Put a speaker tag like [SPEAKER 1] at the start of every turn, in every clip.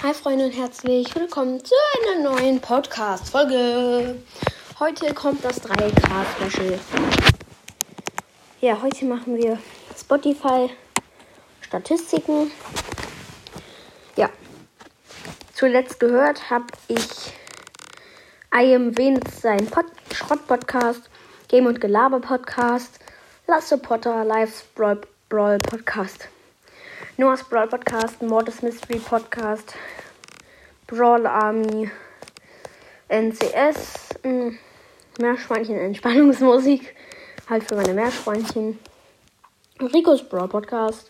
[SPEAKER 1] Hi Freunde und herzlich willkommen zu einer neuen Podcast-Folge. Heute kommt das 3K-Special. Ja, heute machen wir Spotify-Statistiken. Ja, zuletzt gehört habe ich I am Venus sein Pod Schrott-Podcast, Game- und Gelaber-Podcast, Lasse Potter Live Brawl, Brawl Podcast. Noah's Brawl Podcast, Mortis Mystery Podcast, Brawl Army, NCS, hm, Meerschweinchen Entspannungsmusik, halt für meine Meerschweinchen, Ricos Brawl Podcast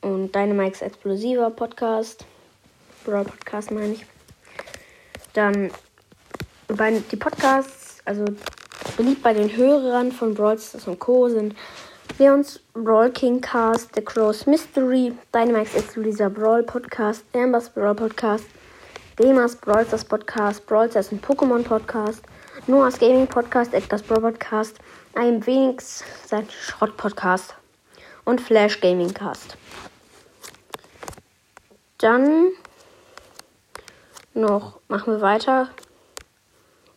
[SPEAKER 1] und Dynamikes Explosiver Podcast, Brawl Podcast meine ich. Dann die Podcasts, also beliebt bei den Hörern von Brawl Stars und Co. sind Leons Brawl King Cast, The Crow's Mystery, Dynamax Exclusive Brawl Podcast, Ambers Brawl Podcast, Gamers Brawl Podcast, Brawl und Pokémon Podcast, Noah's Gaming Podcast, Edgar's Brawl Podcast, am Phoenix, sein Schrott Podcast und Flash Gaming Cast. Dann noch machen wir weiter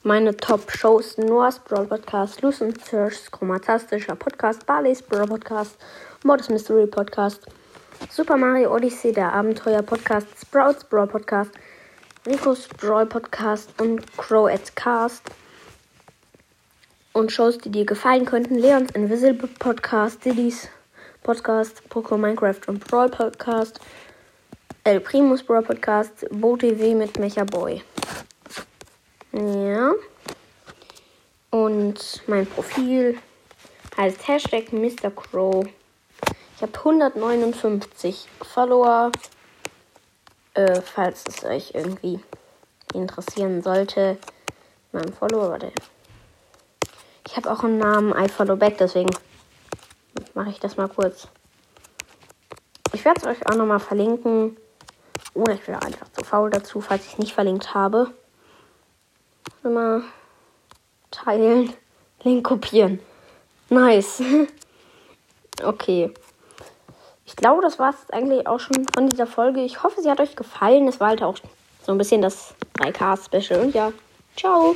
[SPEAKER 1] meine Top-Shows Noah's Brawl Podcast, Lucent Search, Chromatastischer Podcast, Barley's Brawl Podcast, Modus Mystery Podcast, Super Mario Odyssey, der Abenteuer Podcast, Sprouts Brawl Podcast, Rico's Brawl Podcast und Crow at Cast. Und Shows, die dir gefallen könnten, Leons Invisible Podcast, Diddy's Podcast, Poco Minecraft und Brawl Podcast, El Primus Brawl Podcast, Bo TV mit Mecha Boy. Ja. Und mein Profil heißt Hashtag Mr. Crow. Ich habe 159 Follower. Äh, falls es euch irgendwie interessieren sollte. Mein Follower, warte. Ich habe auch einen Namen I follow back, deswegen mache ich das mal kurz. Ich werde es euch auch nochmal verlinken. Oder ich wäre einfach zu faul dazu, falls ich es nicht verlinkt habe. Immer teilen, Link kopieren. Nice. okay. Ich glaube, das war es eigentlich auch schon von dieser Folge. Ich hoffe, sie hat euch gefallen. Es war halt auch so ein bisschen das 3K-Special. Und ja, ciao.